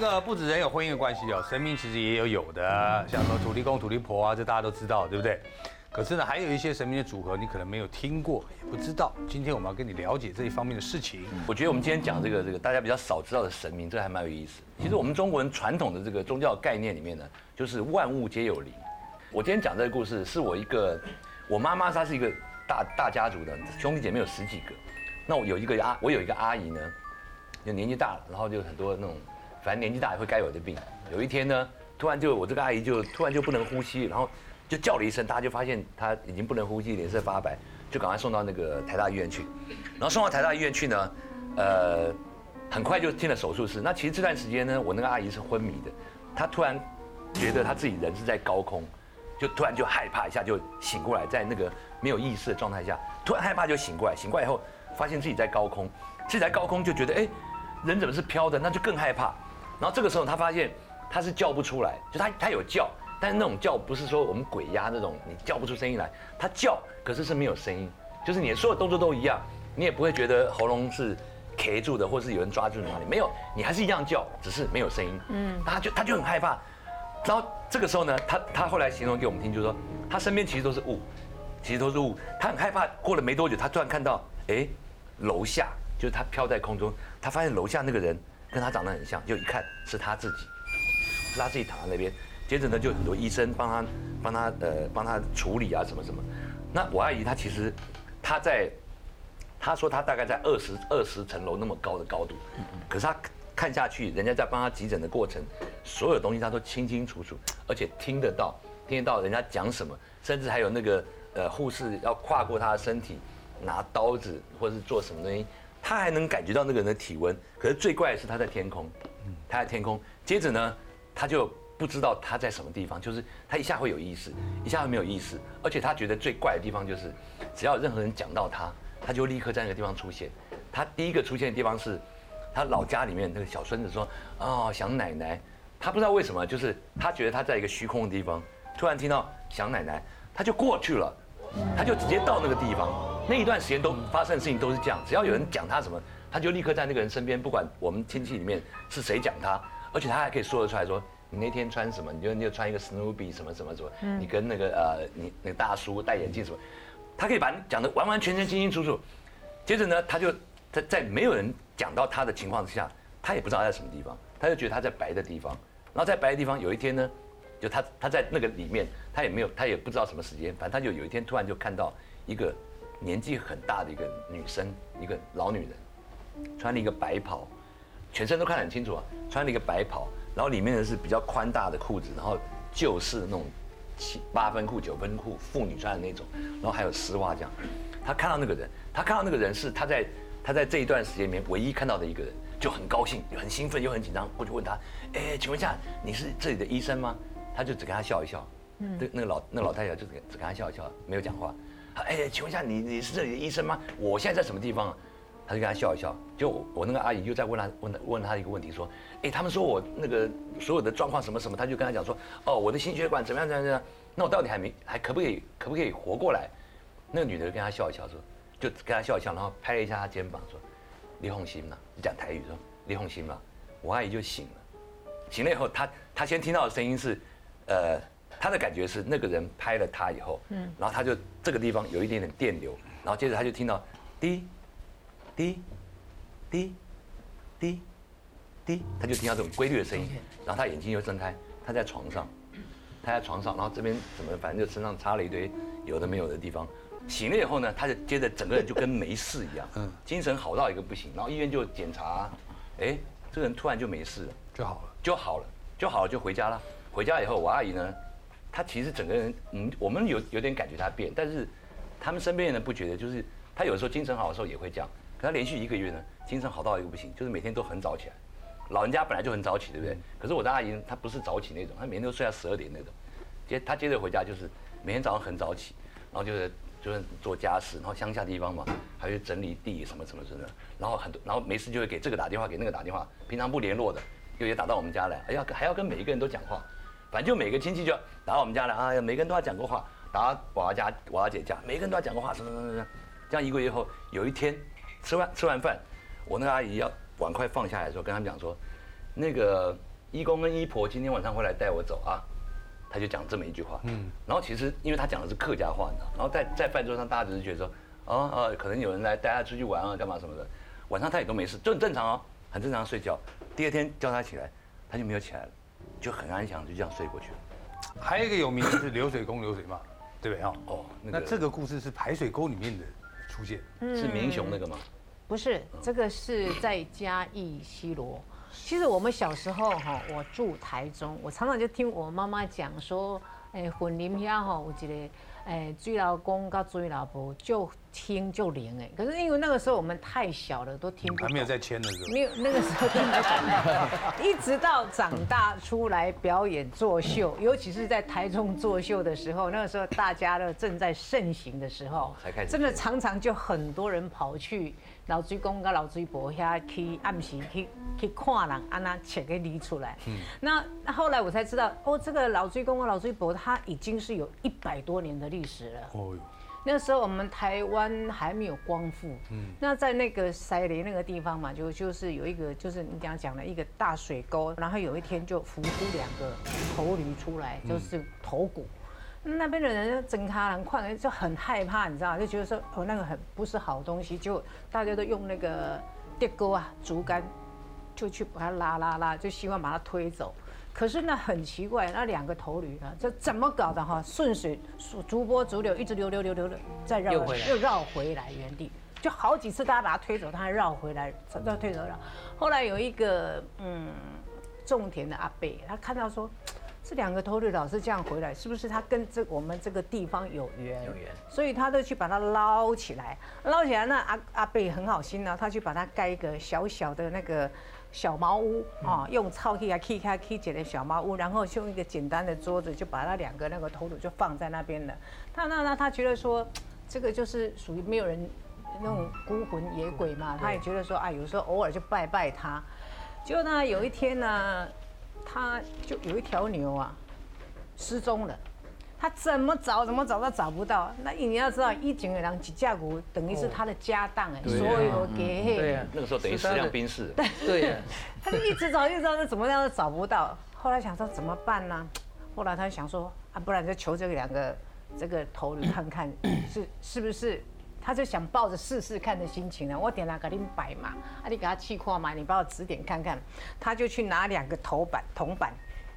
这个不止人有婚姻的关系哦，神明其实也有有的，像什么土地公、土地婆啊，这大家都知道，对不对？可是呢，还有一些神明的组合，你可能没有听过，也不知道。今天我们要跟你了解这一方面的事情。我觉得我们今天讲这个这个大家比较少知道的神明，这还蛮有意思。其实我们中国人传统的这个宗教概念里面呢，就是万物皆有灵。我今天讲这个故事，是我一个我妈妈，她是一个大大家族的兄弟姐妹有十几个。那我有一个阿，我有一个阿姨呢，就年纪大了，然后就很多那种，反正年纪大也会该有的病。有一天呢，突然就我这个阿姨就突然就不能呼吸，然后。就叫了一声，大家就发现她已经不能呼吸，脸色发白，就赶快送到那个台大医院去。然后送到台大医院去呢，呃，很快就进了手术室。那其实这段时间呢，我那个阿姨是昏迷的，她突然觉得她自己人是在高空，就突然就害怕一下就醒过来，在那个没有意识的状态下，突然害怕就醒过来。醒过来以后，发现自己在高空，自己在高空就觉得哎，人怎么是飘的？那就更害怕。然后这个时候他发现他是叫不出来，就他他有叫。但是那种叫不是说我们鬼压那种，你叫不出声音来，他叫，可是是没有声音，就是你所有动作都一样，你也不会觉得喉咙是卡住的，或是有人抓住你哪里，没有，你还是一样叫，只是没有声音。嗯，他就他就很害怕，然后这个时候呢，他他后来形容给我们听，就是说他身边其实都是雾，其实都是雾，他很害怕。过了没多久，他突然看到，哎，楼下就是他飘在空中，他发现楼下那个人跟他长得很像，就一看是他自己，是他自己躺在那边。接着呢，就很多医生帮他，帮他呃，帮他处理啊，什么什么。那我阿姨她其实，她在，她说她大概在二十二十层楼那么高的高度，可是她看下去，人家在帮她急诊的过程，所有东西她都清清楚楚，而且听得到，听得到人家讲什么，甚至还有那个呃护士要跨过她的身体拿刀子或者是做什么东西，他还能感觉到那个人的体温。可是最怪的是他在天空，他在天空。接着呢，他就。不知道他在什么地方，就是他一下会有意识，一下会没有意识，而且他觉得最怪的地方就是，只要任何人讲到他，他就立刻在那个地方出现。他第一个出现的地方是，他老家里面那个小孙子说：“哦，想奶奶。”他不知道为什么，就是他觉得他在一个虚空的地方，突然听到想奶奶，他就过去了，他就直接到那个地方。那一段时间都发生的事情都是这样，只要有人讲他什么，他就立刻在那个人身边，不管我们亲戚里面是谁讲他，而且他还可以说得出来说。你那天穿什么？你就你就穿一个 Snoopy 什么什么什么？你跟那个呃，你那个大叔戴眼镜什么？他可以把你讲的完完全全清清楚楚。接着呢，他就在在没有人讲到他的情况之下，他也不知道他在什么地方，他就觉得他在白的地方。然后在白的地方，有一天呢，就他他在那个里面，他也没有他也不知道什么时间，反正他就有一天突然就看到一个年纪很大的一个女生，一个老女人，穿了一个白袍，全身都看得很清楚啊，穿了一个白袍。然后里面的是比较宽大的裤子，然后旧式那种七八分裤、九分裤，妇女穿的那种，然后还有丝袜这样。他看到那个人，他看到那个人是他在他在这一段时间里面唯一看到的一个人，就很高兴、很兴奋又很紧张，过去问他：“哎，请问一下，你是这里的医生吗？”他就只跟他笑一笑。嗯。那那个老那个老太太就只只跟他笑一笑，没有讲话。哎，请问一下，你你是这里的医生吗？我现在在什么地方？啊他就跟他笑一笑，就我那个阿姨又在问他问他问他一个问题，说，哎，他们说我那个所有的状况什么什么，他就跟他讲说，哦，我的心血管怎么样怎么样，那我到底还没还可不可以可不可以活过来？那个女的跟他笑一笑说，就跟他笑一笑，然后拍了一下他肩膀说，李红心嘛，就讲台语说，李红心嘛，我阿姨就醒了，醒了以后，她她先听到的声音是，呃，他的感觉是那个人拍了他以后，嗯，然后他就这个地方有一点点电流，然后接着他就听到滴。滴，滴，滴，滴，他就听到这种规律的声音，然后他眼睛又睁开，他在床上，他在床上，然后这边怎么，反正就身上插了一堆有的没有的地方。醒了以后呢，他就接着整个人就跟没事一样，嗯，精神好到一个不行。然后医院就检查，哎，这个人突然就没事了，就好了，就好了，就好了，就回家了。回家以后，我阿姨呢，她其实整个人，嗯，我们有有点感觉她变，但是他们身边人不觉得，就是她有时候精神好的时候也会这样。可她连续一个月呢，精神好到一个不行，就是每天都很早起来。老人家本来就很早起，对不对？可是我的阿姨她不是早起那种，她每天都睡到十二点那种。接她接着回家就是每天早上很早起，然后就是就是做家事，然后乡下地方嘛，还去整理地什么什么什么。然后很多，然后没事就会给这个打电话，给那个打电话。平常不联络的，又也打到我们家来，还要还要跟每一个人都讲话。反正就每个亲戚就打我们家来啊，每个人都要讲过话。打我阿家我阿姐家，每个人都要讲过话，什么什么什么。这样一个月后，有一天。吃完吃完饭，我那个阿姨要碗筷放下来的时候，跟他们讲说，那个一公跟一婆今天晚上会来带我走啊。他就讲这么一句话，嗯，然后其实因为他讲的是客家话呢，然后在在饭桌上大家只是觉得说，哦哦，可能有人来带他出去玩啊，干嘛什么的，晚上他也都没事，就很正常哦，很正常睡觉。第二天叫他起来，他就没有起来了，就很安详，就这样睡过去了。还有一个有名的是流水工流水嘛，对不对哈？哦，那这个故事是排水沟里面的出现，是明雄那个吗？不是，这个是在嘉义西罗。其实我们小时候哈，我住台中，我常常就听我妈妈讲说，哎，混林遐哈有一个。哎，追老公跟追老婆就听就灵哎，可是因为那个时候我们太小了，都听不。还没有在签的时候。没有，那个时候听不懂。一直到长大出来表演作秀，尤其是在台中作秀的时候，那个时候大家都正在盛行的时候，才开始。真的常常就很多人跑去老追公跟老追婆遐去暗时去去看人，安那切给理出来。嗯。那后来我才知道，哦，这个老追公跟老追婆他已经是有一百多年的历史了。哦哟。那时候我们台湾还没有光复，嗯，那在那个塞雷那个地方嘛，就就是有一个，就是你刚刚讲的一个大水沟，然后有一天就浮出两个头驴出来，就是头骨，那边的人整卡人看就很害怕，你知道，就觉得说哦那个很不是好东西，就大家都用那个电钩啊竹竿，就去把它拉拉拉，就希望把它推走。可是那很奇怪，那两个头驴呢，这怎么搞的哈？顺水逐波逐流，一直流流流流流，再绕又绕回来原地，就好几次大家把它推走，它还绕回来，再推走绕。后来有一个嗯种田的阿贝，他看到说，这两个头驴老是这样回来，是不是他跟这我们这个地方有缘？有缘。所以他就去把它捞起来，捞起来那阿阿贝很好心呢，他去把它盖一个小小的那个。小茅屋啊，用草去啊砌开砌起的小茅屋，然后用一个简单的桌子，就把那两个那个头颅就放在那边了。他那那他觉得说，这个就是属于没有人那种孤魂野鬼嘛，他也觉得说啊，有时候偶尔就拜拜他。结果呢，有一天呢，他就有一条牛啊失踪了。他怎么找怎么找都找不到。那你要知道，一井二郎几架股等于是他的家当哎，所有给对呀，那个时候等于十辆兵士。对对他就一直找一直找，怎么样都找不到。后来想说怎么办呢？后来他就想说啊，不然就求这两个这个头人看看 是是不是？他就想抱着试试看的心情呢。我点了给你摆嘛，啊你给他气化嘛，你帮我指点看看。他就去拿两个头板铜板，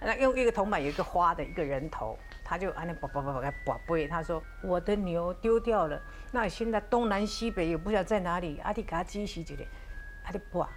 那用一个铜板有一个花的一个人头。他就按那叭叭叭叭叭背，他说我的牛丢掉了，那现在东南西北也不知道在哪里。阿弟给他记起一个，阿弟拨，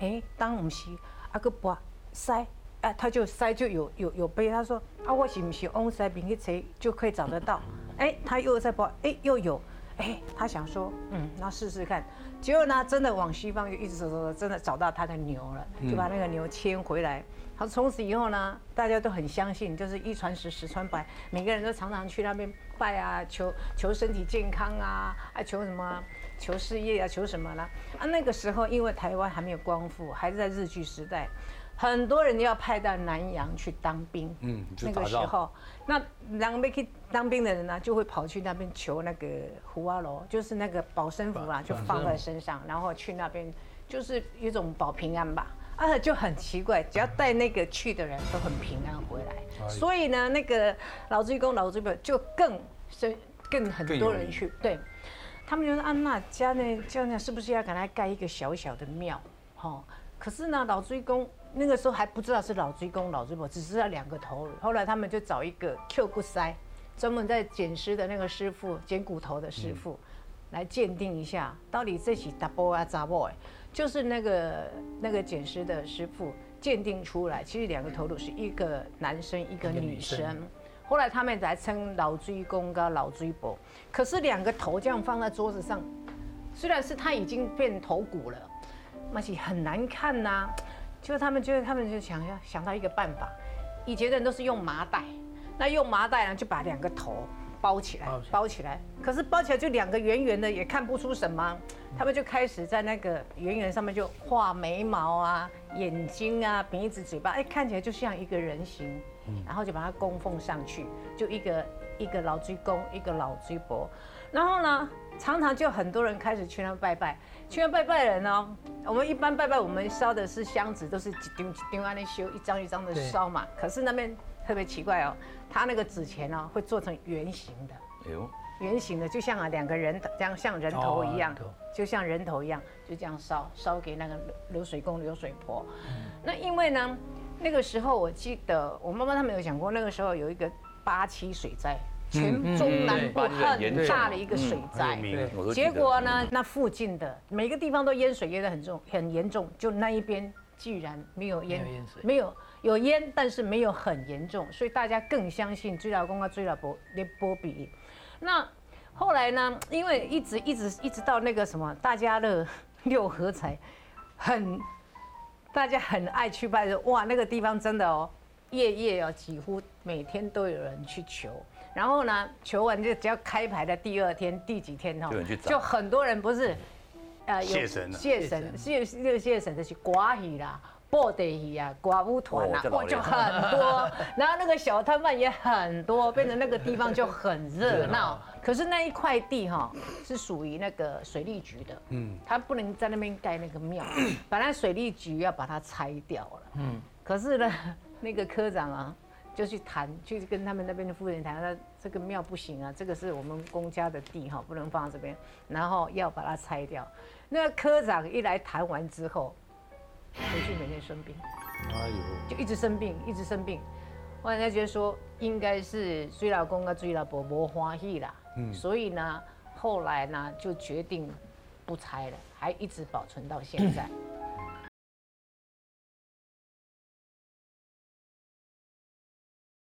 哎，当唔是，阿个拨塞，啊，他就塞就有有有背。他说啊，我是不是往塞边去找就可以找得到？哎，他又在拨，哎，又有，哎，他想说，嗯，那试试看。结果呢，真的往西方就一直走走走，真的找到他的牛了，就把那个牛牵回来。好，从此以后呢，大家都很相信，就是一传十，十传百，每个人都常常去那边拜啊，求求身体健康啊，啊，求什么，求事业啊，求什么啦？啊，那个时候因为台湾还没有光复，还是在日据时代，很多人要派到南洋去当兵。嗯，那个时候，那两边去当兵的人呢，就会跑去那边求那个胡阿罗，就是那个保身符啊，就放在身上，然后去那边，就是一种保平安吧。啊，就很奇怪，只要带那个去的人都很平安回来，所以呢，那个老追公、老追婆就更是更很多人去，对，他们就说啊，那家呢，这样是不是要给他盖一个小小的庙？哈，可是呢，老追公那个时候还不知道是老追公、老追婆，只知道两个头。后来他们就找一个 Q 骨塞，专门在捡尸的那个师傅，捡骨头的师傅，来鉴定一下，到底这起 double 啊杂 boy。就是那个那个捡尸的师傅鉴定出来，其实两个头颅是一个男生一个女生。后来他们才称老追公跟老追伯。可是两个头这样放在桌子上，虽然是他已经变头骨了，而且很难看呐。就他们就他们就想要想到一个办法，以前的人都是用麻袋，那用麻袋呢就把两个头。包起来，包起来。可是包起来就两个圆圆的，也看不出什么。他们就开始在那个圆圆上面就画眉毛啊、眼睛啊、鼻子、嘴巴，哎，看起来就像一个人形。然后就把它供奉上去，就一个一个老追公，一个老追婆。然后呢，常常就很多人开始去那拜拜，去那拜拜人呢，我们一般拜拜，我们烧的是香纸，都是一丢一丢安那修，一张一张的烧嘛。可是那边特别奇怪哦，他那个纸钱呢会做成圆形的，哎呦，圆形的，就像啊两个人这样像人头一样哦，就像人头一样，就这样烧烧给那个流流水工流水婆。那因为呢，那个时候我记得我妈妈他们有讲过，那个时候有一个八七水灾，全中南部很大的一个水灾结果呢，那附近的每个地方都淹水淹得很重很严重，就那一边居然没有淹没有淹水没有有淹，但是没有很严重，所以大家更相信追老公啊追老婆的波比。那后来呢，因为一直一直一直到那个什么大家乐六合彩，很大家很爱去拜的，哇，那个地方真的哦，夜夜哦，几乎每天都有人去求。然后呢，求完就只要开牌的第二天、第几天哦就很多人不是，呃，有谢神了谢神，谢谢谢神的是寡戏啦。布袋戏啊，寡舞团啊就很多，然后那个小摊贩也很多，变成那个地方就很热闹。可是那一块地哈是属于那个水利局的，嗯，他不能在那边盖那个庙，本来水利局要把它拆掉了，嗯，可是呢，那个科长啊就去谈，去跟他们那边的夫人谈，说这个庙不行啊，这个是我们公家的地哈，不能放在这边，然后要把它拆掉。那个科长一来谈完之后，回去每天生病。哎呦，就一直生病，一直生病。后来人家觉得说，应该是追老公跟追老婆不欢喜啦，所以呢，后来呢就决定不拆了，还一直保存到现在。